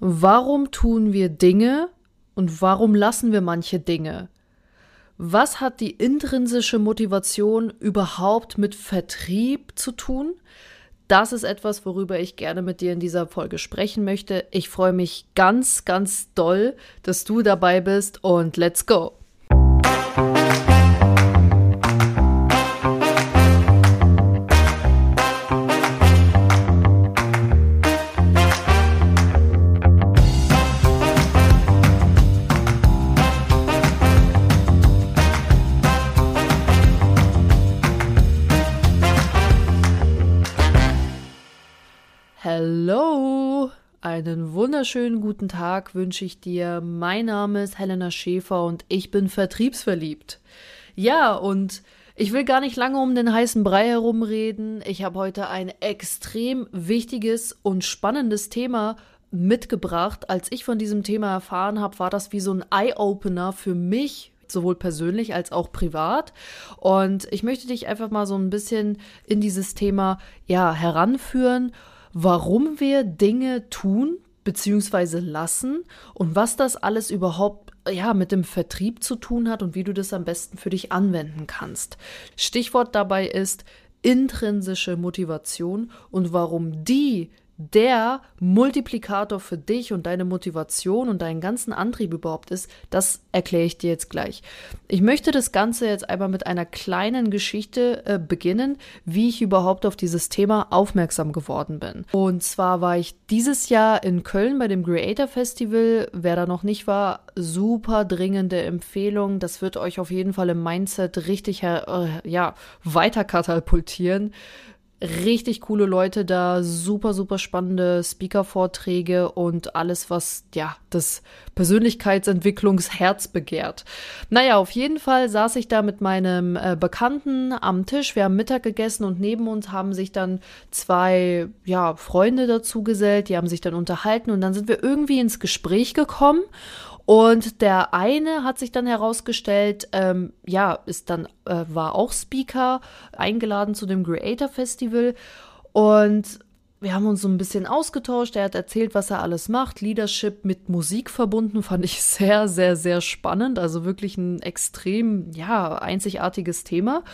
Warum tun wir Dinge und warum lassen wir manche Dinge? Was hat die intrinsische Motivation überhaupt mit Vertrieb zu tun? Das ist etwas, worüber ich gerne mit dir in dieser Folge sprechen möchte. Ich freue mich ganz, ganz doll, dass du dabei bist und let's go! Hallo, einen wunderschönen guten Tag wünsche ich dir. Mein Name ist Helena Schäfer und ich bin vertriebsverliebt. Ja, und ich will gar nicht lange um den heißen Brei herumreden. Ich habe heute ein extrem wichtiges und spannendes Thema mitgebracht. Als ich von diesem Thema erfahren habe, war das wie so ein Eye-Opener für mich, sowohl persönlich als auch privat. Und ich möchte dich einfach mal so ein bisschen in dieses Thema ja heranführen warum wir Dinge tun bzw. lassen und was das alles überhaupt ja mit dem Vertrieb zu tun hat und wie du das am besten für dich anwenden kannst. Stichwort dabei ist intrinsische Motivation und warum die der Multiplikator für dich und deine Motivation und deinen ganzen Antrieb überhaupt ist, das erkläre ich dir jetzt gleich. Ich möchte das Ganze jetzt einmal mit einer kleinen Geschichte äh, beginnen, wie ich überhaupt auf dieses Thema aufmerksam geworden bin. Und zwar war ich dieses Jahr in Köln bei dem Creator Festival. Wer da noch nicht war, super dringende Empfehlung. Das wird euch auf jeden Fall im Mindset richtig äh, ja, weiter katapultieren richtig coole Leute da, super, super spannende Speaker-Vorträge und alles, was ja das Persönlichkeitsentwicklungsherz begehrt. Naja, auf jeden Fall saß ich da mit meinem äh, Bekannten am Tisch. Wir haben Mittag gegessen und neben uns haben sich dann zwei ja, Freunde dazu gesellt, die haben sich dann unterhalten und dann sind wir irgendwie ins Gespräch gekommen und der eine hat sich dann herausgestellt, ähm, ja, ist dann, äh, war auch Speaker, eingeladen zu dem Creator Festival. Und wir haben uns so ein bisschen ausgetauscht. Er hat erzählt, was er alles macht. Leadership mit Musik verbunden, fand ich sehr, sehr, sehr spannend. Also wirklich ein extrem, ja, einzigartiges Thema.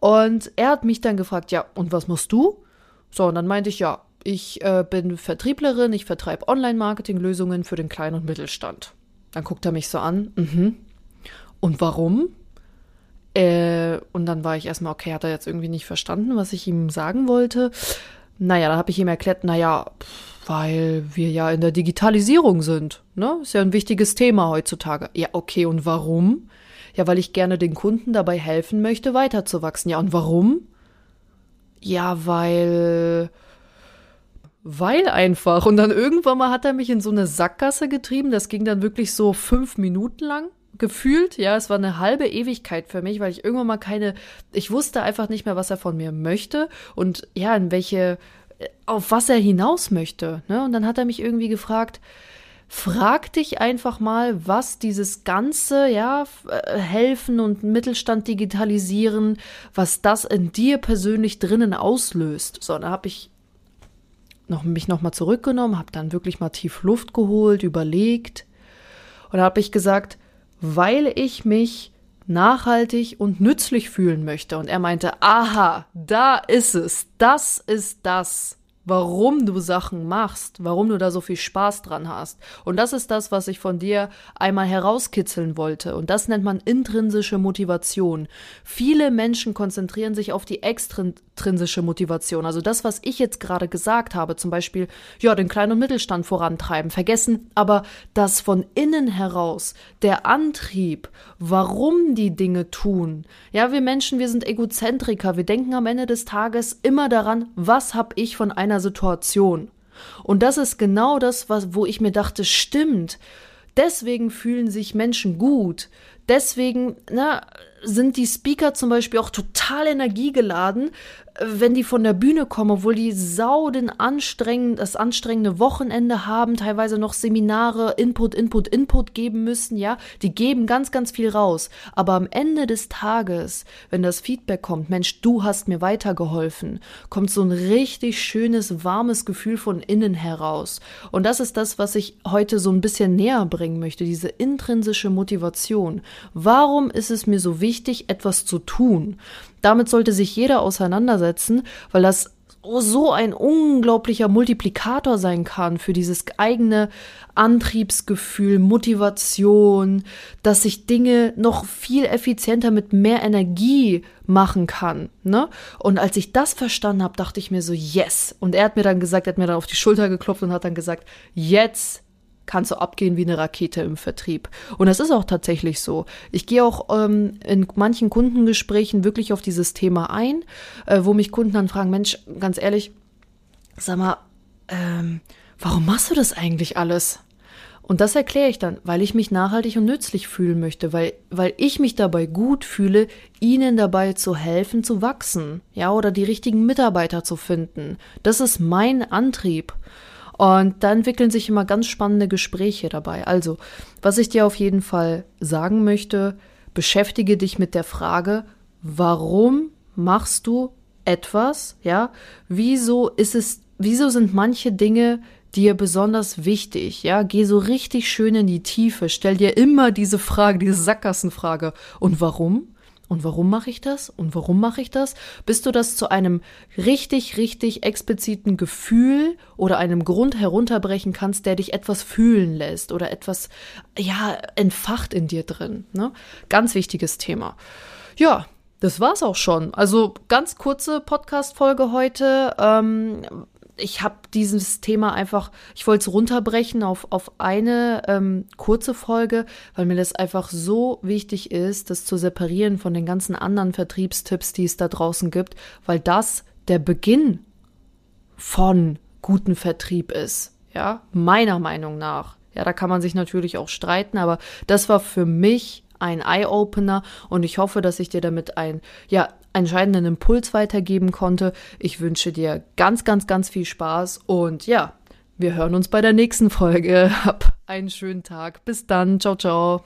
Und er hat mich dann gefragt, ja, und was machst du? So, und dann meinte ich, ja, ich äh, bin Vertrieblerin, ich vertreibe Online-Marketing-Lösungen für den Klein- und Mittelstand. Dann guckt er mich so an. Mhm. Und warum? Äh, und dann war ich erstmal, okay, hat er jetzt irgendwie nicht verstanden, was ich ihm sagen wollte. Naja, dann habe ich ihm erklärt, naja, weil wir ja in der Digitalisierung sind. Ne? Ist ja ein wichtiges Thema heutzutage. Ja, okay, und warum? Ja, weil ich gerne den Kunden dabei helfen möchte, weiterzuwachsen. Ja, und warum? Ja, weil weil einfach. Und dann irgendwann mal hat er mich in so eine Sackgasse getrieben. Das ging dann wirklich so fünf Minuten lang gefühlt. Ja, es war eine halbe Ewigkeit für mich, weil ich irgendwann mal keine, ich wusste einfach nicht mehr, was er von mir möchte und ja, in welche, auf was er hinaus möchte. Ne? Und dann hat er mich irgendwie gefragt, frag dich einfach mal, was dieses ganze, ja, äh, helfen und Mittelstand digitalisieren, was das in dir persönlich drinnen auslöst. So, da habe ich noch, mich nochmal zurückgenommen, habe dann wirklich mal tief Luft geholt, überlegt und habe ich gesagt, weil ich mich nachhaltig und nützlich fühlen möchte. Und er meinte, aha, da ist es, das ist das warum du Sachen machst, warum du da so viel Spaß dran hast. Und das ist das, was ich von dir einmal herauskitzeln wollte. Und das nennt man intrinsische Motivation. Viele Menschen konzentrieren sich auf die extrinsische Motivation. Also das, was ich jetzt gerade gesagt habe, zum Beispiel, ja, den Klein- und Mittelstand vorantreiben, vergessen aber das von innen heraus, der Antrieb, warum die Dinge tun. Ja, wir Menschen, wir sind Egozentriker. Wir denken am Ende des Tages immer daran, was habe ich von einer Situation. Und das ist genau das, was, wo ich mir dachte, stimmt. Deswegen fühlen sich Menschen gut. Deswegen, na, sind die Speaker zum Beispiel auch total energiegeladen, wenn die von der Bühne kommen, obwohl die sau den anstrengend, das anstrengende Wochenende haben, teilweise noch Seminare, Input, Input, Input geben müssen, ja, die geben ganz, ganz viel raus. Aber am Ende des Tages, wenn das Feedback kommt, Mensch, du hast mir weitergeholfen, kommt so ein richtig schönes, warmes Gefühl von innen heraus. Und das ist das, was ich heute so ein bisschen näher bringen möchte, diese intrinsische Motivation. Warum ist es mir so wichtig, etwas zu tun? Damit sollte sich jeder auseinandersetzen, weil das so ein unglaublicher Multiplikator sein kann für dieses eigene Antriebsgefühl, Motivation, dass sich Dinge noch viel effizienter mit mehr Energie machen kann. Ne? Und als ich das verstanden habe, dachte ich mir so, yes. Und er hat mir dann gesagt, er hat mir dann auf die Schulter geklopft und hat dann gesagt, jetzt kannst du abgehen wie eine Rakete im Vertrieb. Und das ist auch tatsächlich so. Ich gehe auch ähm, in manchen Kundengesprächen wirklich auf dieses Thema ein, äh, wo mich Kunden dann fragen, Mensch, ganz ehrlich, sag mal, ähm, warum machst du das eigentlich alles? Und das erkläre ich dann, weil ich mich nachhaltig und nützlich fühlen möchte, weil, weil ich mich dabei gut fühle, ihnen dabei zu helfen, zu wachsen, ja, oder die richtigen Mitarbeiter zu finden. Das ist mein Antrieb. Und da entwickeln sich immer ganz spannende Gespräche dabei. Also, was ich dir auf jeden Fall sagen möchte, beschäftige dich mit der Frage, warum machst du etwas? Ja, wieso ist es, wieso sind manche Dinge dir besonders wichtig? Ja, geh so richtig schön in die Tiefe, stell dir immer diese Frage, diese Sackgassenfrage. Und warum? Und warum mache ich das? Und warum mache ich das? Bis du das zu einem richtig, richtig expliziten Gefühl oder einem Grund herunterbrechen kannst, der dich etwas fühlen lässt oder etwas, ja, entfacht in dir drin. Ne? Ganz wichtiges Thema. Ja, das war's auch schon. Also ganz kurze Podcast-Folge heute. Ähm, ich habe dieses Thema einfach, ich wollte es runterbrechen auf, auf eine ähm, kurze Folge, weil mir das einfach so wichtig ist, das zu separieren von den ganzen anderen Vertriebstipps, die es da draußen gibt, weil das der Beginn von guten Vertrieb ist. Ja, meiner Meinung nach. Ja, da kann man sich natürlich auch streiten, aber das war für mich ein Eye-Opener und ich hoffe, dass ich dir damit ein, ja, entscheidenden Impuls weitergeben konnte. Ich wünsche dir ganz, ganz, ganz viel Spaß und ja, wir hören uns bei der nächsten Folge. Hab einen schönen Tag. Bis dann. Ciao, ciao.